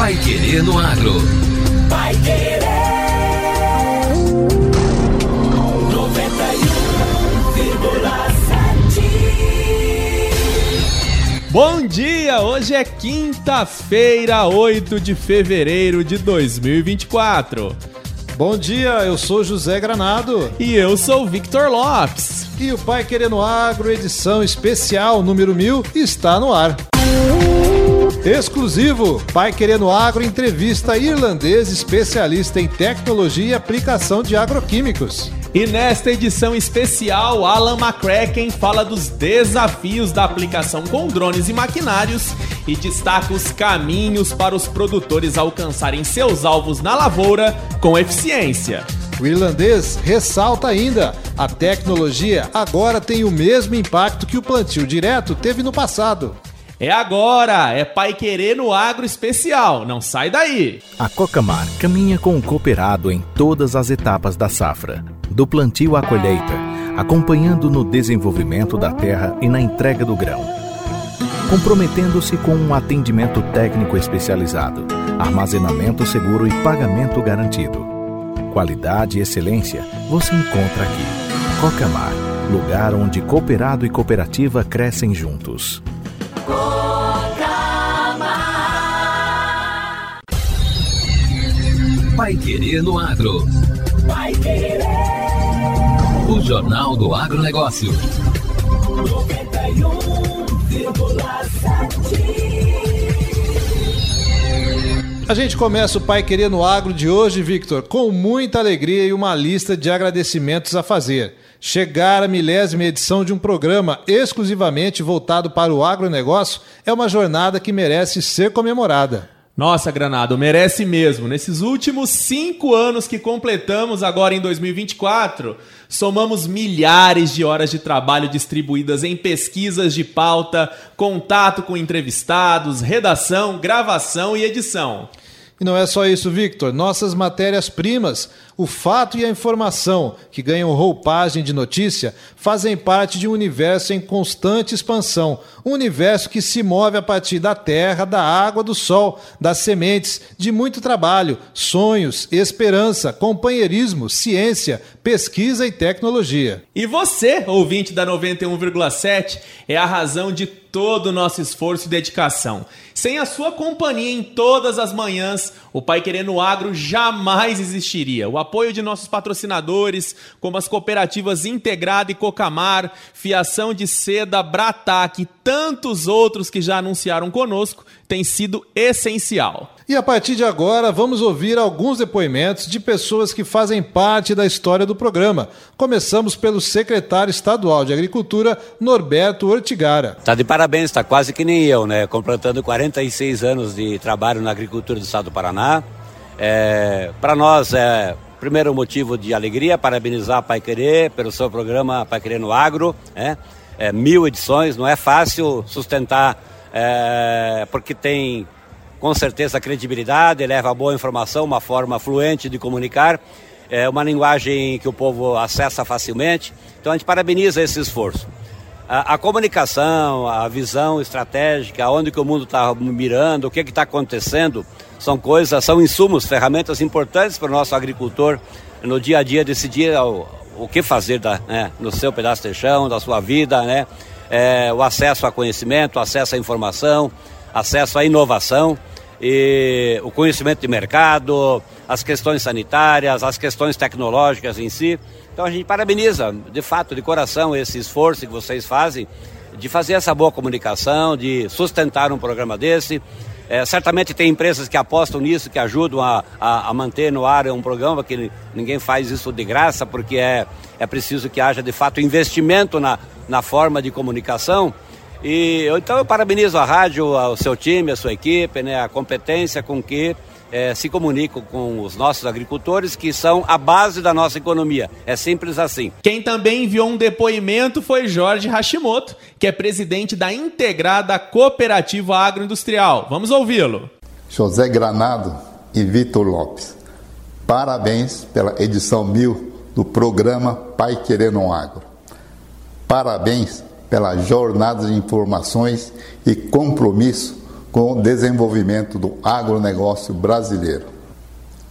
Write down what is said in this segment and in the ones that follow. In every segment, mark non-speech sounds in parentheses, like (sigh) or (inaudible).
Pai Querer no Agro. Pai Querer. 91,7. Bom dia! Hoje é quinta-feira, 8 de fevereiro de 2024. Bom dia, eu sou José Granado. E eu sou Victor Lopes. E o Pai Querendo Agro, edição especial número 1000, está no ar. Exclusivo, Pai Querendo Agro entrevista irlandês especialista em tecnologia e aplicação de agroquímicos. E nesta edição especial, Alan McCracken fala dos desafios da aplicação com drones e maquinários e destaca os caminhos para os produtores alcançarem seus alvos na lavoura com eficiência. O irlandês ressalta ainda: a tecnologia agora tem o mesmo impacto que o plantio direto teve no passado. É agora, é Pai Querer no Agro Especial, não sai daí! A Cocamar caminha com o cooperado em todas as etapas da safra, do plantio à colheita, acompanhando no desenvolvimento da terra e na entrega do grão. Comprometendo-se com um atendimento técnico especializado, armazenamento seguro e pagamento garantido. Qualidade e excelência você encontra aqui. Cocamar, lugar onde cooperado e cooperativa crescem juntos. Pai Querer no Agro. Pai Querer. O Jornal do Agronegócio. 91,7. A gente começa o Pai Querer no Agro de hoje, Victor, com muita alegria e uma lista de agradecimentos a fazer. Chegar à milésima edição de um programa exclusivamente voltado para o agronegócio é uma jornada que merece ser comemorada. Nossa, Granado, merece mesmo. Nesses últimos cinco anos que completamos agora em 2024, somamos milhares de horas de trabalho distribuídas em pesquisas de pauta, contato com entrevistados, redação, gravação e edição. E não é só isso, Victor. Nossas matérias-primas, o fato e a informação, que ganham roupagem de notícia, fazem parte de um universo em constante expansão. Um universo que se move a partir da terra, da água, do sol, das sementes, de muito trabalho, sonhos, esperança, companheirismo, ciência, pesquisa e tecnologia. E você, ouvinte da 91,7, é a razão de todo o nosso esforço e dedicação. Sem a sua companhia em todas as manhãs, o Pai Querendo Agro jamais existiria. O apoio de nossos patrocinadores, como as cooperativas Integrada e Cocamar, Fiação de Seda, Bratac e tantos outros que já anunciaram conosco, tem sido essencial. E a partir de agora, vamos ouvir alguns depoimentos de pessoas que fazem parte da história do programa. Começamos pelo secretário estadual de Agricultura, Norberto Ortigara. Está de parabéns, está quase que nem eu, né? Completando 46 anos de trabalho na agricultura do estado do Paraná. É, Para nós é primeiro motivo de alegria, parabenizar a Pai Querer pelo seu programa Pai Querer no Agro, né? É, mil edições, não é fácil sustentar, é, porque tem com certeza credibilidade, leva boa informação, uma forma fluente de comunicar, é uma linguagem que o povo acessa facilmente. Então a gente parabeniza esse esforço. A, a comunicação, a visão estratégica, onde que o mundo está mirando, o que está acontecendo, são coisas, são insumos, ferramentas importantes para o nosso agricultor no dia a dia decidir o, o que fazer da, né, no seu pedaço de chão, da sua vida, né? É, o acesso a conhecimento, acesso à informação, acesso à inovação e o conhecimento de mercado, as questões sanitárias, as questões tecnológicas em si. Então a gente parabeniza, de fato, de coração, esse esforço que vocês fazem de fazer essa boa comunicação, de sustentar um programa desse. É, certamente tem empresas que apostam nisso, que ajudam a, a, a, manter no ar um programa, que ninguém faz isso de graça, porque é, é preciso que haja de fato investimento na, na forma de comunicação. E eu, então eu parabenizo a rádio, o seu time, a sua equipe, né, a competência com que é, se comunicam com os nossos agricultores, que são a base da nossa economia. É simples assim. Quem também enviou um depoimento foi Jorge Hashimoto, que é presidente da Integrada Cooperativa Agroindustrial. Vamos ouvi-lo. José Granado e Vitor Lopes, parabéns pela edição mil do programa Pai Querendo Agro. Parabéns pela jornada de informações e compromisso com o desenvolvimento do agronegócio brasileiro.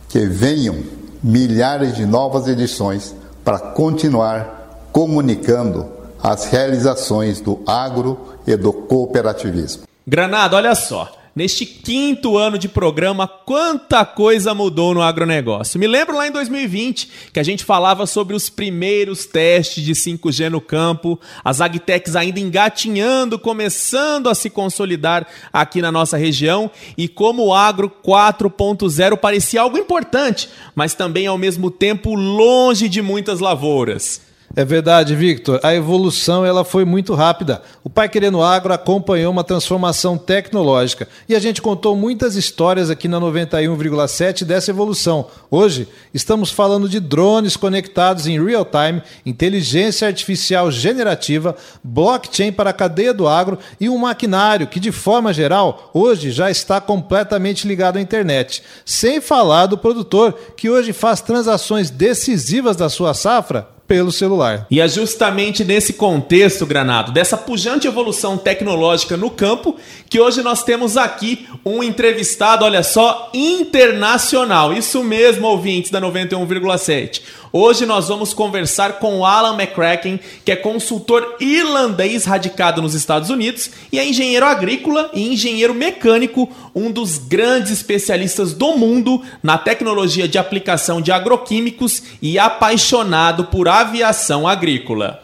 Que venham milhares de novas edições para continuar comunicando as realizações do agro e do cooperativismo. Granado, olha só. Neste quinto ano de programa, quanta coisa mudou no agronegócio. Me lembro lá em 2020 que a gente falava sobre os primeiros testes de 5G no campo, as agtechs ainda engatinhando, começando a se consolidar aqui na nossa região e como o agro 4.0 parecia algo importante, mas também ao mesmo tempo longe de muitas lavouras. É verdade, Victor. A evolução ela foi muito rápida. O Pai Querendo Agro acompanhou uma transformação tecnológica e a gente contou muitas histórias aqui na 91,7 dessa evolução. Hoje estamos falando de drones conectados em real time, inteligência artificial generativa, blockchain para a cadeia do agro e um maquinário que, de forma geral, hoje já está completamente ligado à internet. Sem falar do produtor que hoje faz transações decisivas da sua safra pelo celular. E é justamente nesse contexto, Granado, dessa pujante evolução tecnológica no campo, que hoje nós temos aqui um entrevistado, olha só, internacional. Isso mesmo, ouvintes da 91,7. Hoje nós vamos conversar com Alan McCracken, que é consultor irlandês radicado nos Estados Unidos e é engenheiro agrícola e engenheiro mecânico, um dos grandes especialistas do mundo na tecnologia de aplicação de agroquímicos e apaixonado por aviação agrícola.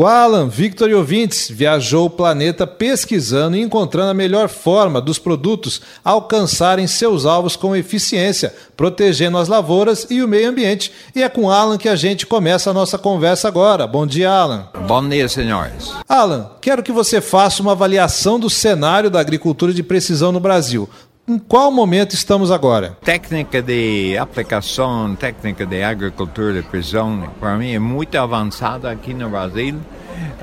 O Alan, Victor e ouvintes viajou o planeta pesquisando e encontrando a melhor forma dos produtos alcançarem seus alvos com eficiência, protegendo as lavouras e o meio ambiente. E é com Alan que a gente começa a nossa conversa agora. Bom dia, Alan. Bom dia, senhores. Alan, quero que você faça uma avaliação do cenário da agricultura de precisão no Brasil. Em qual momento estamos agora? Técnica de aplicação, técnica de agricultura de precisão, para mim é muito avançada aqui no Brasil,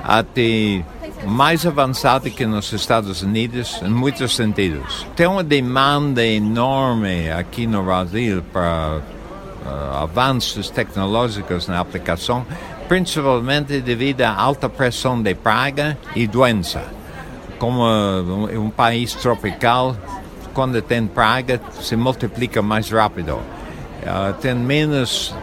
até mais avançada que nos Estados Unidos em muitos sentidos. Tem uma demanda enorme aqui no Brasil para uh, avanços tecnológicos na aplicação, principalmente devido à alta pressão de praga e doença. Como uh, um país tropical, quando tem praga, se multiplica mais rápido. Uh, tem menos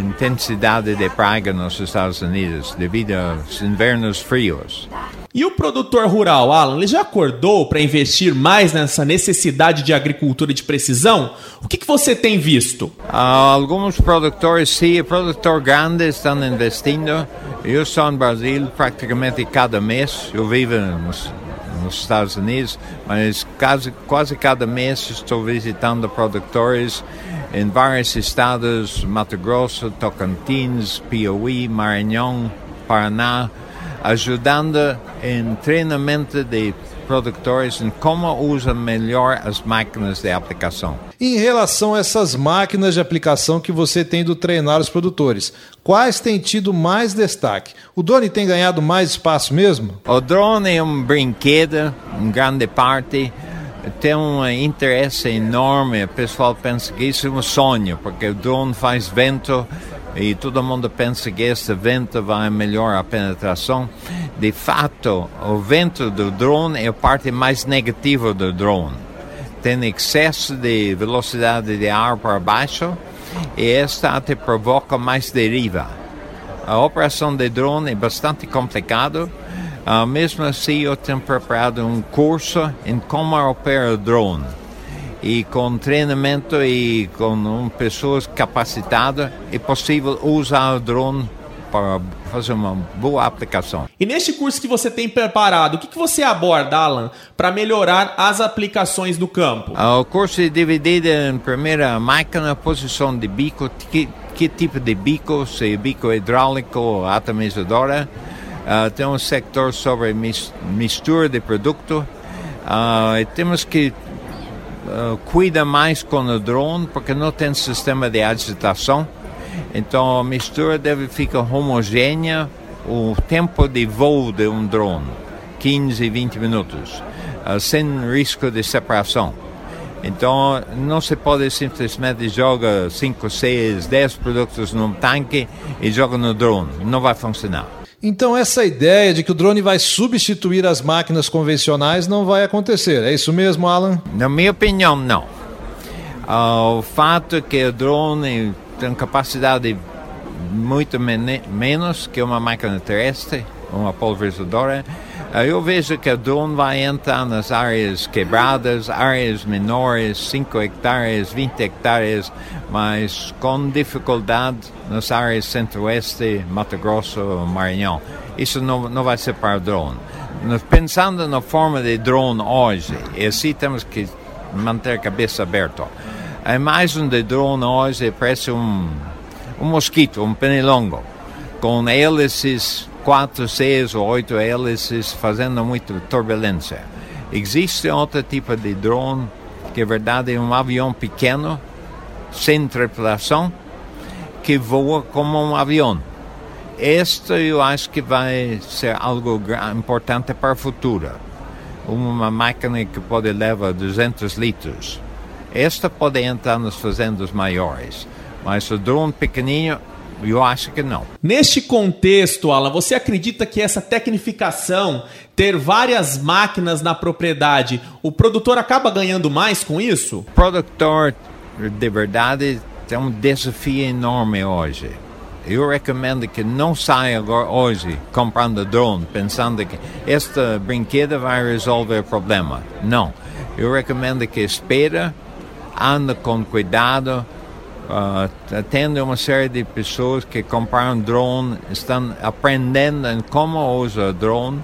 intensidade de praga nos Estados Unidos devido aos invernos frios. E o produtor rural, Alan, ele já acordou para investir mais nessa necessidade de agricultura de precisão? O que, que você tem visto? Uh, alguns produtores, sim, produtor grande estão investindo. Eu estou no Brasil praticamente cada mês. Eu vivo nos nos Estados Unidos, mas quase, quase cada mês estou visitando produtores em vários estados, Mato Grosso, Tocantins, Piauí, Maranhão, Paraná, ajudando em treinamento de produtores em como usam melhor as máquinas de aplicação. Em relação a essas máquinas de aplicação que você tem do treinar os produtores, quais têm tido mais destaque? O drone tem ganhado mais espaço mesmo? O drone é um brinquedo, em grande parte tem um interesse enorme. O pessoal pensa que isso é um sonho, porque o drone faz vento e todo mundo pensa que esse vento vai melhorar a penetração. De fato, o vento do drone é a parte mais negativa do drone. Tem excesso de velocidade de ar para baixo e esta até provoca mais deriva. A operação de drone é bastante complicada. Uh, mesmo assim, eu tenho preparado um curso em como opera o drone e com treinamento e com pessoas capacitadas é possível usar o drone para fazer uma boa aplicação. E neste curso que você tem preparado, o que, que você aborda, Alan, para melhorar as aplicações do campo? Ah, o curso é dividido em primeira máquina, posição de bico, que, que tipo de bico, se é bico hidráulico ou atomizadora. Uh, tem um sector sobre mistura de produto. Uh, temos que uh, cuida mais com o drone porque não tem sistema de agitação. Então a mistura deve ficar homogênea o tempo de voo de um drone, 15 20 minutos, uh, sem risco de separação. Então não se pode simplesmente jogar 5, 6, 10 produtos num tanque e joga no drone. Não vai funcionar. Então essa ideia de que o drone vai substituir as máquinas convencionais não vai acontecer. É isso mesmo, Alan? Na minha opinião, não. Uh, o fato é que o drone tem capacidade muito men menos que uma máquina terrestre, uma pulverizadora, eu vejo que o drone vai entrar nas áreas quebradas, áreas menores, 5 hectares, 20 hectares, mas com dificuldade nas áreas centro-oeste, Mato Grosso, Maranhão. Isso não, não vai ser para o drone. Pensando na forma de drone hoje, e assim temos que manter a cabeça aberta. A imagem de drone hoje parece um, um mosquito, um pernilongo, com hélices quatro, seis ou oito hélices fazendo muita turbulência. Existe outro tipo de drone que, na verdade, é um avião pequeno, sem tripulação, que voa como um avião. Este eu acho que vai ser algo importante para o futuro. Uma máquina que pode levar 200 litros. Esta pode entrar nas fazendas maiores, mas o drone pequenininho eu acho que não. Neste contexto, Alan, você acredita que essa tecnificação, ter várias máquinas na propriedade, o produtor acaba ganhando mais com isso? O produtor, de verdade, tem um desafio enorme hoje. Eu recomendo que não saia agora hoje comprando drone, pensando que esta brinquedo vai resolver o problema. Não. Eu recomendo que espera, anda com cuidado, Uh, atende uma série de pessoas que compraram drone, estão aprendendo em como usa o drone.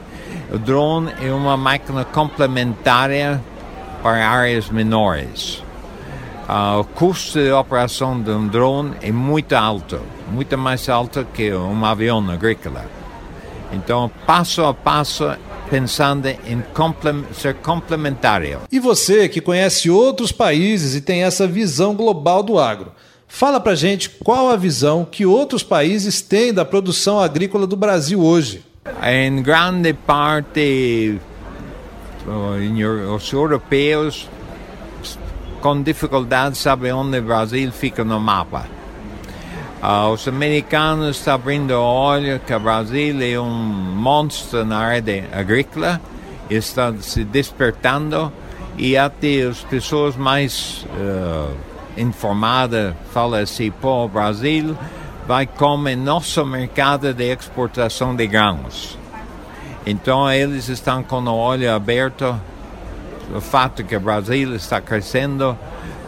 O drone é uma máquina complementária para áreas menores. Uh, o custo de operação de um drone é muito alto, muito mais alto que um avião agrícola. Então, passo a passo, pensando em ser complementário. E você que conhece outros países e tem essa visão global do agro, Fala pra gente qual a visão que outros países têm da produção agrícola do Brasil hoje. Em grande parte, os europeus com dificuldade sabem onde o Brasil fica no mapa. Uh, os americanos estão abrindo o olho que o Brasil é um monstro na área agrícola, está se despertando e até as pessoas mais uh, informada fala assim, pô, o Brasil vai comer nosso mercado de exportação de grãos. Então eles estão com o olho aberto o fato que o Brasil está crescendo.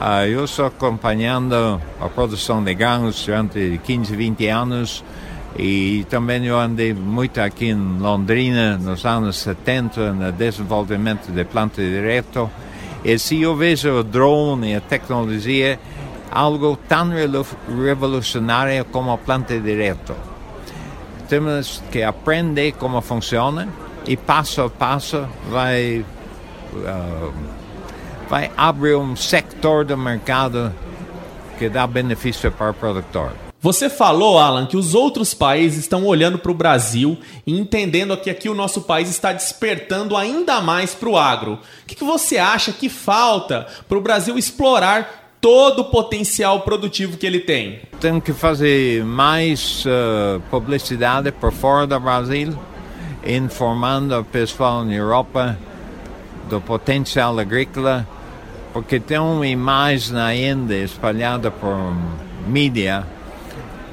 Uh, eu estou acompanhando a produção de grãos durante 15, 20 anos e também eu andei muito aqui em Londrina nos anos 70 no desenvolvimento de planta direto e se eu vejo o drone e a tecnologia algo tão revolucionário como a planta direto. Temos que aprender como funciona e passo a passo vai, uh, vai abrir um setor do mercado que dá benefício para o produtor. Você falou, Alan, que os outros países estão olhando para o Brasil e entendendo que aqui o nosso país está despertando ainda mais para o agro. O que, que você acha que falta para o Brasil explorar todo o potencial produtivo que ele tem? Tem que fazer mais uh, publicidade por fora do Brasil, informando o pessoal na Europa do potencial agrícola, porque tem uma imagem ainda espalhada por mídia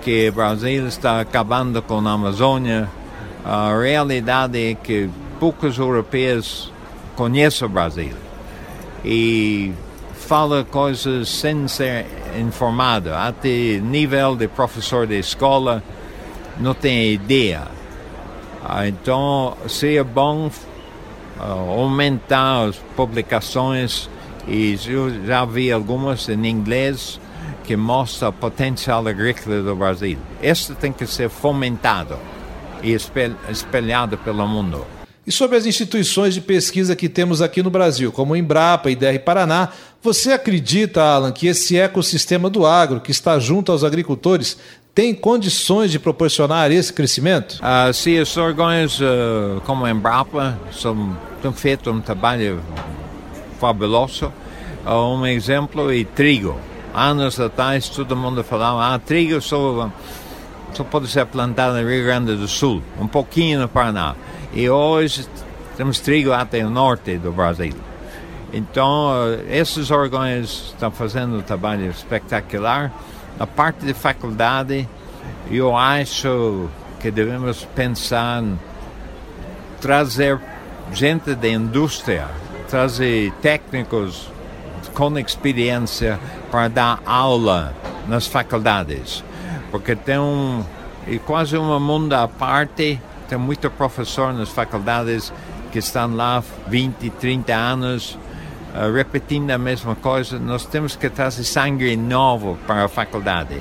que o Brasil está acabando com a Amazônia. A realidade é que poucos europeus conhecem o Brasil e fala coisas sem ser informado. Até nível de professor de escola não tem ideia. Ah, então seria bom ah, aumentar as publicações e eu já vi algumas em inglês que mostra o potencial agrícola do Brasil. Este tem que ser fomentado e espelhado pelo mundo. E sobre as instituições de pesquisa que temos aqui no Brasil, como Embrapa e DR Paraná, você acredita, Alan, que esse ecossistema do agro, que está junto aos agricultores, tem condições de proporcionar esse crescimento? Uh, sim, os órgãos uh, como a Embrapa são, têm feito um trabalho fabuloso. Uh, um exemplo é trigo anos atrás todo mundo falava, ah, trigo só só pode ser plantado no Rio Grande do Sul, um pouquinho no Paraná. E hoje temos trigo até o norte do Brasil. Então, esses órgãos estão fazendo um trabalho espetacular. Na parte de faculdade, eu acho que devemos pensar em trazer gente da indústria, trazer técnicos com experiência para dar aula nas faculdades, porque tem um e quase um mundo à parte, tem muito professor nas faculdades que estão lá 20, 30 anos uh, repetindo a mesma coisa. Nós temos que trazer sangue novo para a faculdade.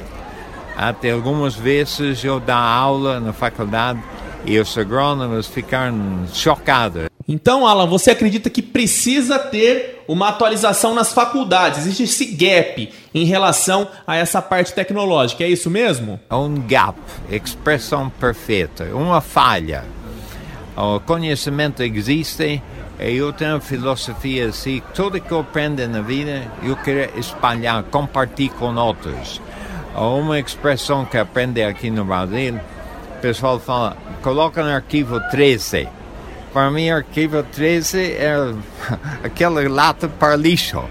Até algumas vezes eu dou aula na faculdade e os agrônomos ficaram chocados. Então, Alan, você acredita que precisa ter uma atualização nas faculdades? Existe esse gap em relação a essa parte tecnológica, é isso mesmo? Um gap, expressão perfeita, uma falha. O conhecimento existe eu tenho uma filosofia assim, tudo que eu aprendo na vida eu quero espalhar, compartilhar com outros. Uma expressão que aprendi aqui no Brasil, o pessoal fala, coloca no arquivo 13 para mim, arquivo 13 é (laughs) aquela lata para lixo.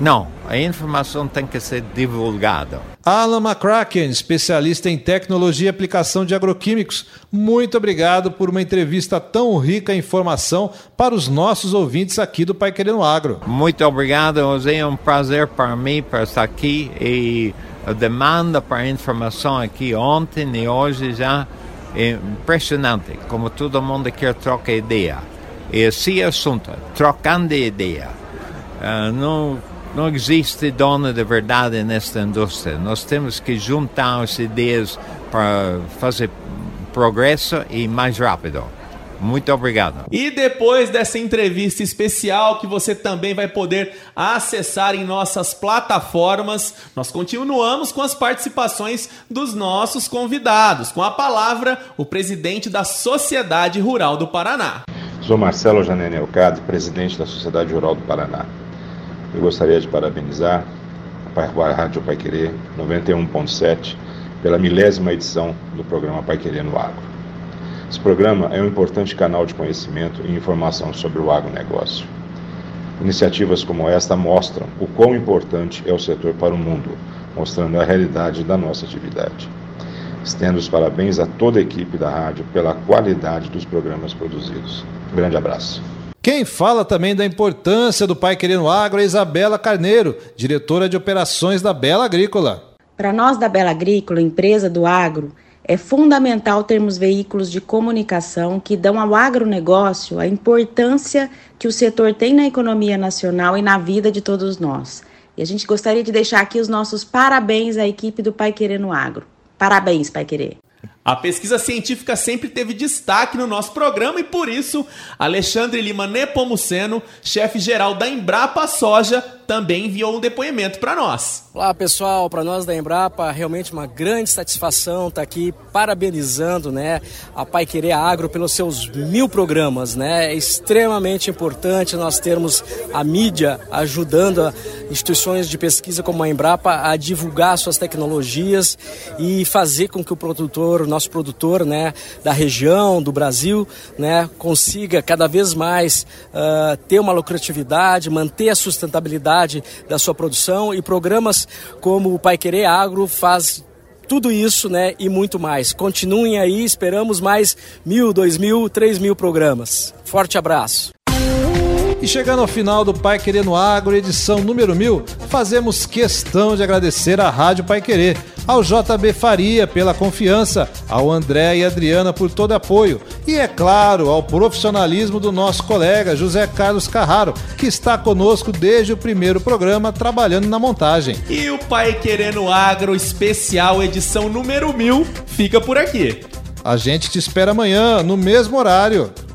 Não, a informação tem que ser divulgada. Alan McCracken, especialista em tecnologia e aplicação de agroquímicos, muito obrigado por uma entrevista tão rica em informação para os nossos ouvintes aqui do Pai Querendo Agro. Muito obrigado, José. É um prazer para mim para estar aqui e a demanda para informação aqui ontem e hoje já é impressionante como todo mundo quer trocar ideia. E esse assunto, trocando ideia, uh, não, não existe dono de verdade nesta indústria. Nós temos que juntar as ideias para fazer progresso e mais rápido. Muito obrigado. E depois dessa entrevista especial que você também vai poder acessar em nossas plataformas, nós continuamos com as participações dos nossos convidados. Com a palavra, o presidente da Sociedade Rural do Paraná. Sou Marcelo Janene Elcade, presidente da Sociedade Rural do Paraná. Eu gostaria de parabenizar a Rádio Pai Querer 91.7 pela milésima edição do programa Pai Querer no Agro. Esse programa é um importante canal de conhecimento e informação sobre o agronegócio. Iniciativas como esta mostram o quão importante é o setor para o mundo, mostrando a realidade da nossa atividade. Estendo os parabéns a toda a equipe da rádio pela qualidade dos programas produzidos. Um grande abraço. Quem fala também da importância do Pai Querendo Agro é Isabela Carneiro, diretora de operações da Bela Agrícola. Para nós da Bela Agrícola, empresa do agro, é fundamental termos veículos de comunicação que dão ao agronegócio a importância que o setor tem na economia nacional e na vida de todos nós. E a gente gostaria de deixar aqui os nossos parabéns à equipe do Pai Querer no Agro. Parabéns, Pai Querer. A pesquisa científica sempre teve destaque no nosso programa e por isso Alexandre Lima Nepomuceno, chefe geral da Embrapa Soja, também enviou um depoimento para nós. Olá pessoal, para nós da Embrapa, realmente uma grande satisfação estar tá aqui parabenizando né, a Pai Querer Agro pelos seus mil programas. Né? É extremamente importante nós termos a mídia ajudando a instituições de pesquisa como a Embrapa a divulgar suas tecnologias e fazer com que o produtor, o nosso produtor né, da região, do Brasil, né, consiga cada vez mais uh, ter uma lucratividade, manter a sustentabilidade da sua produção e programas como o Pai Querer Agro faz tudo isso, né, e muito mais. Continuem aí, esperamos mais mil, dois mil, três mil programas. Forte abraço. E chegando ao final do Pai Querendo Agro, edição número mil, fazemos questão de agradecer à Rádio Pai Querer, ao JB Faria pela confiança, ao André e Adriana por todo apoio e, é claro, ao profissionalismo do nosso colega José Carlos Carraro, que está conosco desde o primeiro programa trabalhando na montagem. E o Pai Querendo Agro especial edição número mil fica por aqui. A gente te espera amanhã, no mesmo horário.